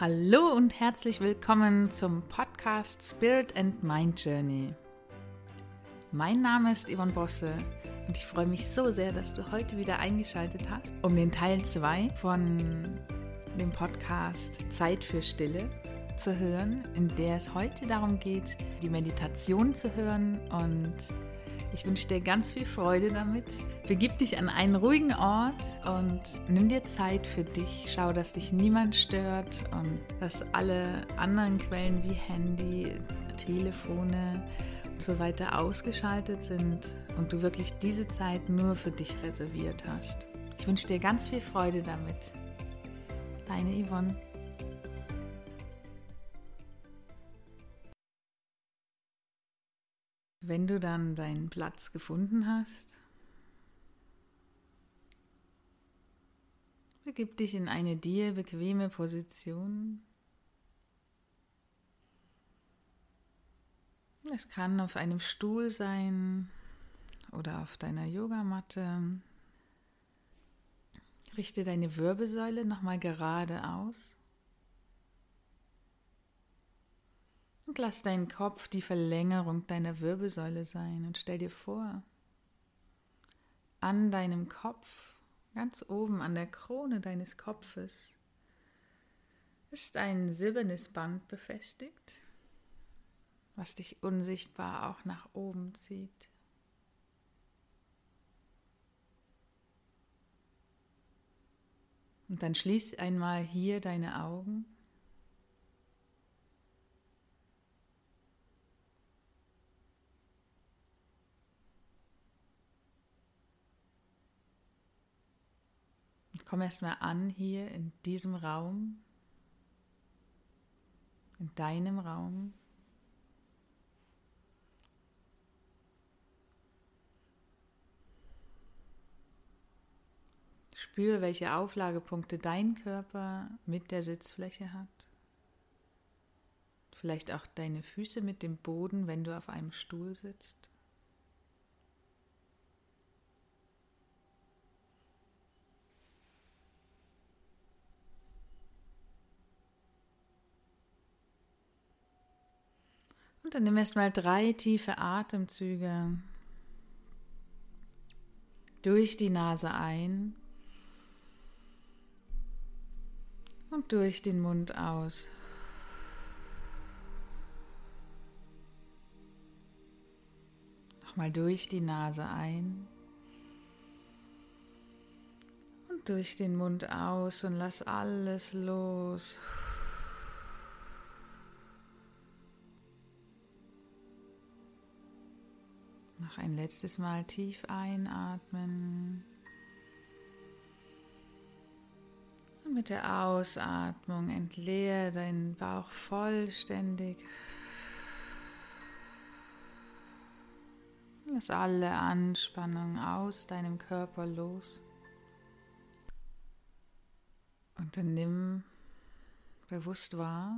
Hallo und herzlich willkommen zum Podcast Spirit and Mind Journey. Mein Name ist Yvonne Bosse und ich freue mich so sehr, dass du heute wieder eingeschaltet hast, um den Teil 2 von dem Podcast Zeit für Stille zu hören, in der es heute darum geht, die Meditation zu hören und ich wünsche dir ganz viel Freude damit. Begib dich an einen ruhigen Ort und nimm dir Zeit für dich. Schau, dass dich niemand stört und dass alle anderen Quellen wie Handy, Telefone und so weiter ausgeschaltet sind und du wirklich diese Zeit nur für dich reserviert hast. Ich wünsche dir ganz viel Freude damit. Deine Yvonne. Wenn du dann deinen Platz gefunden hast, begib dich in eine dir bequeme Position. Es kann auf einem Stuhl sein oder auf deiner Yogamatte. Richte deine Wirbelsäule nochmal gerade aus. Und lass deinen Kopf die Verlängerung deiner Wirbelsäule sein und stell dir vor, an deinem Kopf, ganz oben an der Krone deines Kopfes, ist ein silbernes Band befestigt, was dich unsichtbar auch nach oben zieht. Und dann schließ einmal hier deine Augen. Komm erstmal an hier in diesem Raum, in deinem Raum. Spür, welche Auflagepunkte dein Körper mit der Sitzfläche hat. Vielleicht auch deine Füße mit dem Boden, wenn du auf einem Stuhl sitzt. Und dann nimm erstmal drei tiefe Atemzüge durch die Nase ein und durch den Mund aus. Nochmal durch die Nase ein und durch den Mund aus und lass alles los. Noch ein letztes Mal tief einatmen. Und mit der Ausatmung entleere deinen Bauch vollständig. Lass alle Anspannung aus deinem Körper los. Und dann nimm bewusst wahr,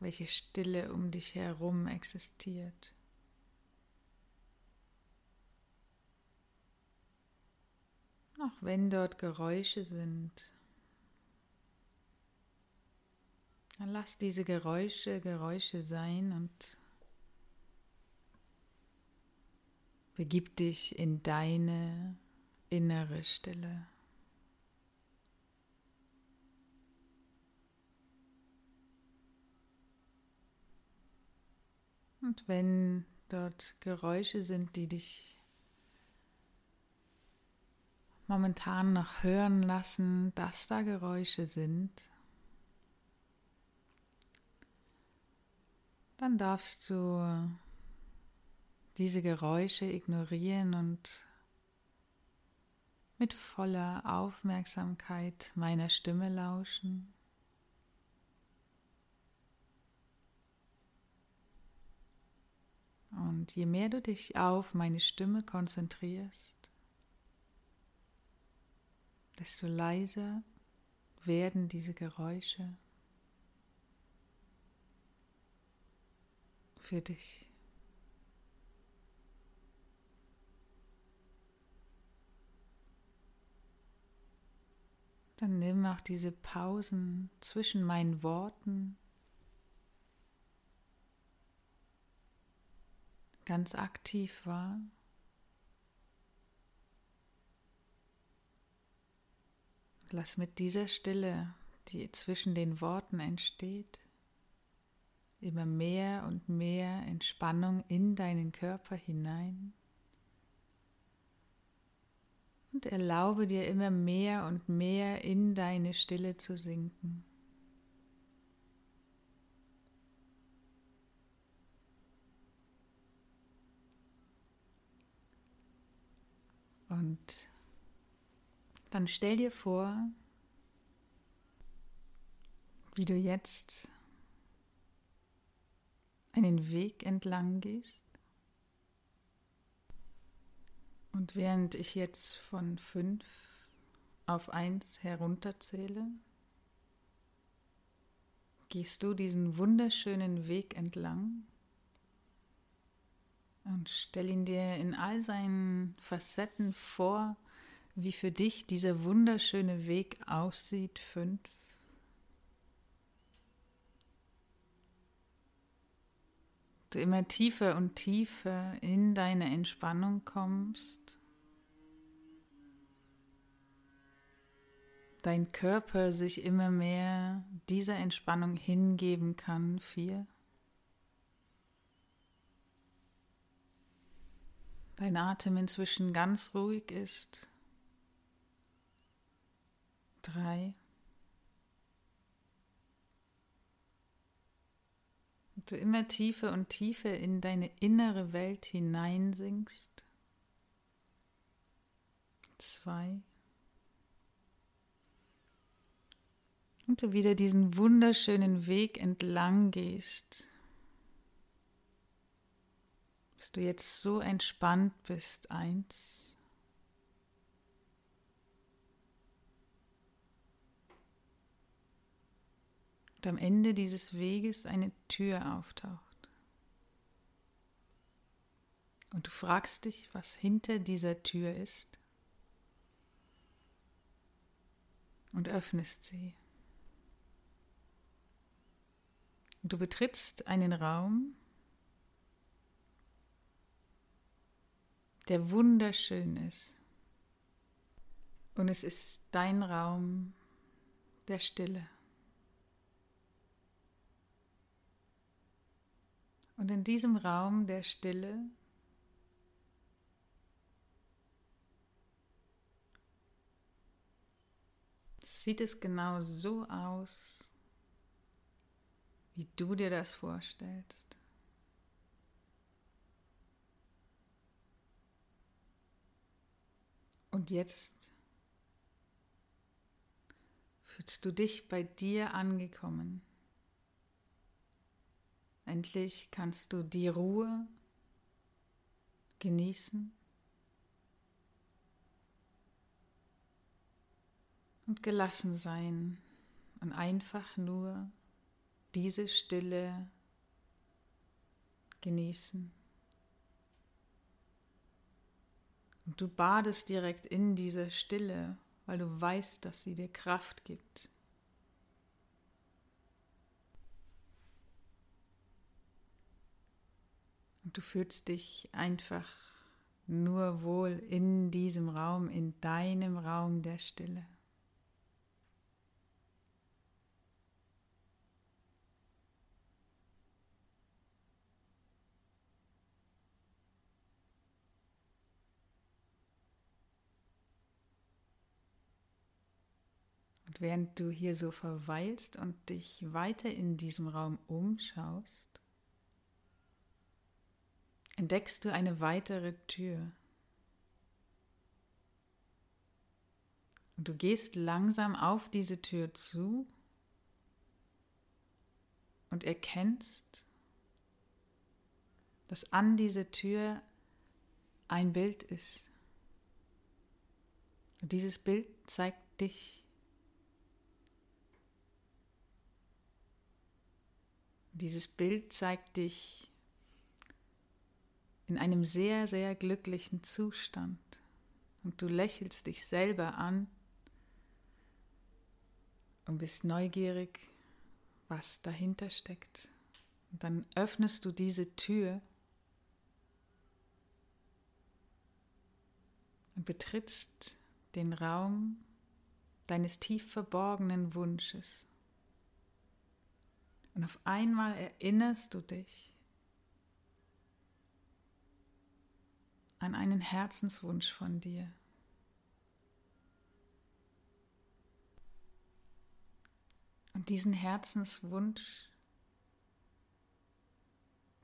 welche Stille um dich herum existiert. Auch wenn dort Geräusche sind, dann lass diese Geräusche Geräusche sein und begib dich in deine innere Stille. Und wenn dort Geräusche sind, die dich momentan noch hören lassen, dass da Geräusche sind, dann darfst du diese Geräusche ignorieren und mit voller Aufmerksamkeit meiner Stimme lauschen. Und je mehr du dich auf meine Stimme konzentrierst, desto leiser werden diese Geräusche für dich. Dann nimm auch diese Pausen zwischen meinen Worten ganz aktiv wahr. Lass mit dieser Stille, die zwischen den Worten entsteht, immer mehr und mehr Entspannung in deinen Körper hinein. Und erlaube dir immer mehr und mehr in deine Stille zu sinken. Und dann stell dir vor, wie du jetzt einen Weg entlang gehst. Und während ich jetzt von fünf auf eins herunterzähle, gehst du diesen wunderschönen Weg entlang und stell ihn dir in all seinen Facetten vor, wie für dich dieser wunderschöne Weg aussieht. Fünf. Du immer tiefer und tiefer in deine Entspannung kommst. Dein Körper sich immer mehr dieser Entspannung hingeben kann. Vier. Dein Atem inzwischen ganz ruhig ist drei. Und du immer tiefer und tiefer in deine innere Welt hineinsinkst. Zwei. Und du wieder diesen wunderschönen Weg entlang gehst, bis du jetzt so entspannt bist. Eins. und am Ende dieses Weges eine Tür auftaucht. Und du fragst dich, was hinter dieser Tür ist und öffnest sie. Und du betrittst einen Raum, der wunderschön ist. Und es ist dein Raum der Stille. Und in diesem Raum der Stille sieht es genau so aus, wie du dir das vorstellst. Und jetzt fühlst du dich bei dir angekommen. Endlich kannst du die Ruhe genießen und gelassen sein und einfach nur diese Stille genießen. Und du badest direkt in dieser Stille, weil du weißt, dass sie dir Kraft gibt. Und du fühlst dich einfach nur wohl in diesem Raum, in deinem Raum der Stille. Während du hier so verweilst und dich weiter in diesem Raum umschaust, entdeckst du eine weitere Tür. Und du gehst langsam auf diese Tür zu und erkennst, dass an dieser Tür ein Bild ist. Und dieses Bild zeigt dich. Dieses Bild zeigt dich in einem sehr, sehr glücklichen Zustand und du lächelst dich selber an und bist neugierig, was dahinter steckt. Und dann öffnest du diese Tür und betrittst den Raum deines tief verborgenen Wunsches. Und auf einmal erinnerst du dich an einen Herzenswunsch von dir. Und diesen Herzenswunsch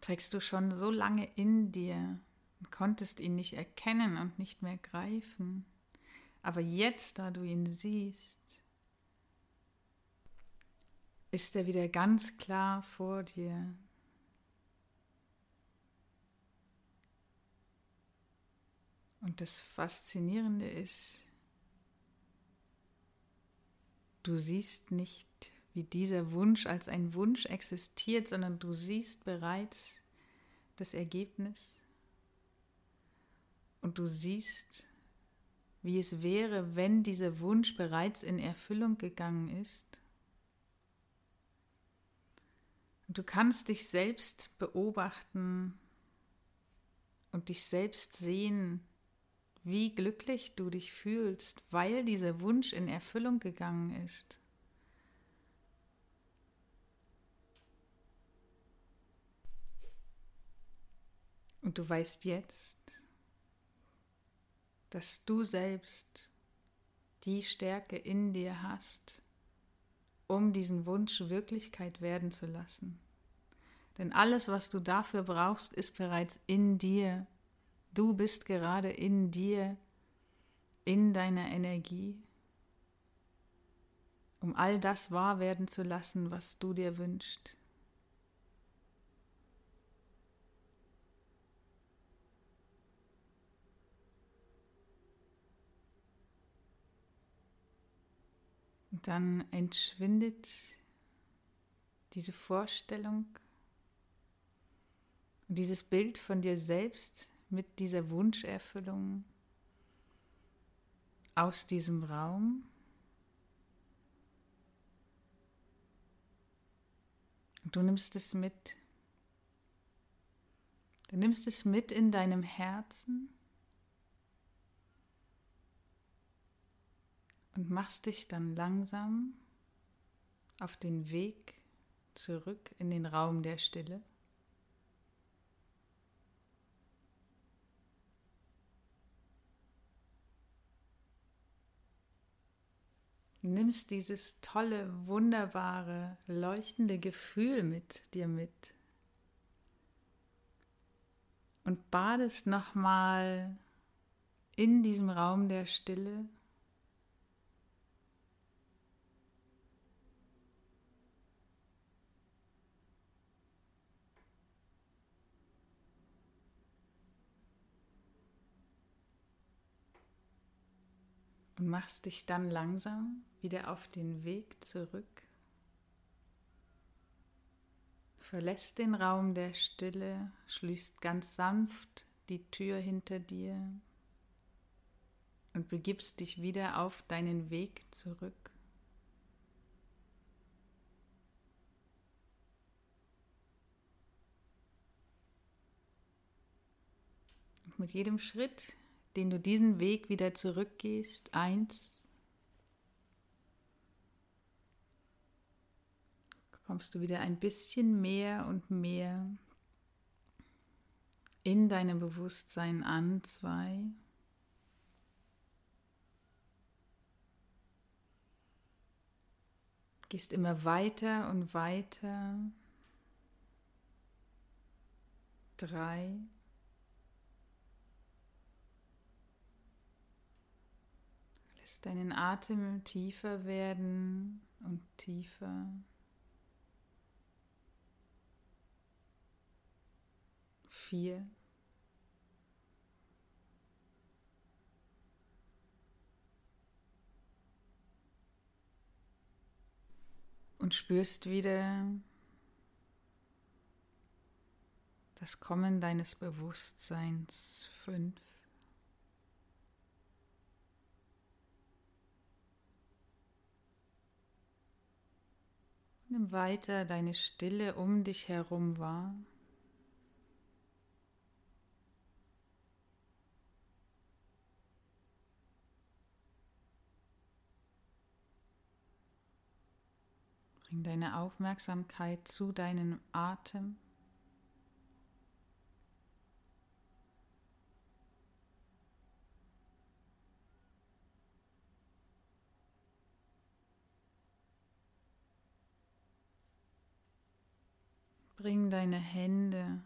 trägst du schon so lange in dir und konntest ihn nicht erkennen und nicht mehr greifen. Aber jetzt, da du ihn siehst, ist er wieder ganz klar vor dir. Und das Faszinierende ist, du siehst nicht, wie dieser Wunsch als ein Wunsch existiert, sondern du siehst bereits das Ergebnis. Und du siehst, wie es wäre, wenn dieser Wunsch bereits in Erfüllung gegangen ist. Und du kannst dich selbst beobachten und dich selbst sehen, wie glücklich du dich fühlst, weil dieser Wunsch in Erfüllung gegangen ist. Und du weißt jetzt, dass du selbst die Stärke in dir hast, um diesen Wunsch Wirklichkeit werden zu lassen. Denn alles, was du dafür brauchst, ist bereits in dir. Du bist gerade in dir, in deiner Energie, um all das wahr werden zu lassen, was du dir wünschst. Dann entschwindet diese Vorstellung dieses Bild von dir selbst mit dieser Wunscherfüllung aus diesem Raum. Und du nimmst es mit. Du nimmst es mit in deinem Herzen und machst dich dann langsam auf den Weg zurück in den Raum der Stille. Nimmst dieses tolle, wunderbare, leuchtende Gefühl mit dir mit und badest nochmal in diesem Raum der Stille und machst dich dann langsam wieder auf den Weg zurück. Verlässt den Raum der Stille, schließt ganz sanft die Tür hinter dir und begibst dich wieder auf deinen Weg zurück. Mit jedem Schritt, den du diesen Weg wieder zurückgehst. Eins. Kommst du wieder ein bisschen mehr und mehr in deinem Bewusstsein an. Zwei. Gehst immer weiter und weiter. Drei. Deinen Atem tiefer werden und tiefer. Vier. Und spürst wieder das Kommen deines Bewusstseins. Fünf. Nimm weiter deine Stille um dich herum wahr. Bring deine Aufmerksamkeit zu deinem Atem. Bring deine Hände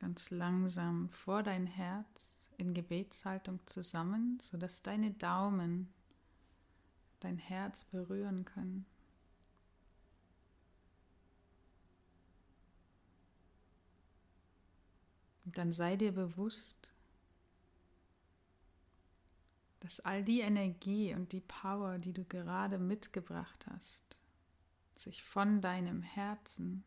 ganz langsam vor dein Herz in Gebetshaltung zusammen, sodass deine Daumen dein Herz berühren können. Und dann sei dir bewusst, dass all die Energie und die Power, die du gerade mitgebracht hast, sich von deinem Herzen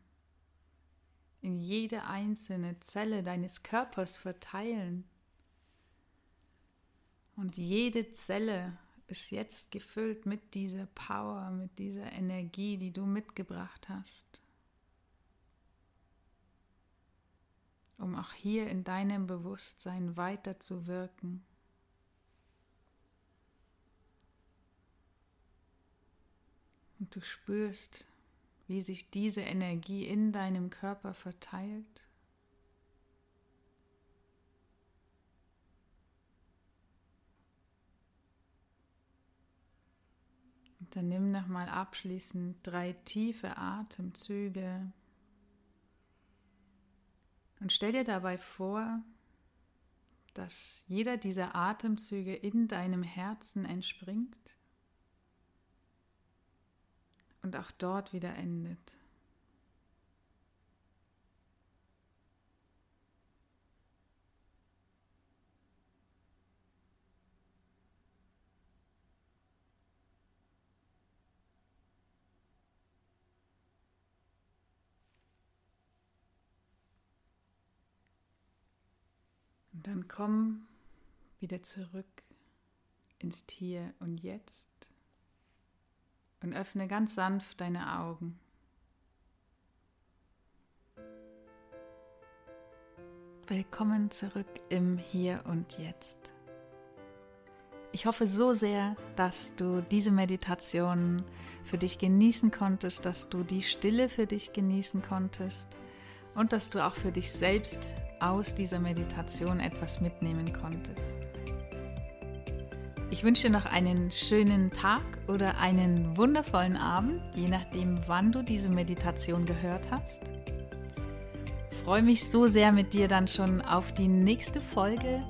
in jede einzelne Zelle deines Körpers verteilen. Und jede Zelle ist jetzt gefüllt mit dieser Power, mit dieser Energie, die du mitgebracht hast. um auch hier in deinem Bewusstsein weiter zu wirken. Und du spürst, wie sich diese Energie in deinem Körper verteilt. Und dann nimm nochmal abschließend drei tiefe Atemzüge. Und stell dir dabei vor, dass jeder dieser Atemzüge in deinem Herzen entspringt und auch dort wieder endet. Und dann komm wieder zurück ins Hier und Jetzt und öffne ganz sanft deine Augen. Willkommen zurück im Hier und Jetzt. Ich hoffe so sehr, dass du diese Meditation für dich genießen konntest, dass du die Stille für dich genießen konntest und dass du auch für dich selbst aus dieser Meditation etwas mitnehmen konntest. Ich wünsche dir noch einen schönen Tag oder einen wundervollen Abend, je nachdem, wann du diese Meditation gehört hast. Ich freue mich so sehr mit dir dann schon auf die nächste Folge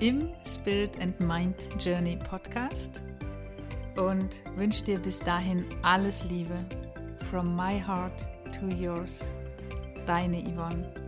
im Spirit and Mind Journey Podcast und wünsche dir bis dahin alles Liebe. From my heart to yours. Deine Yvonne.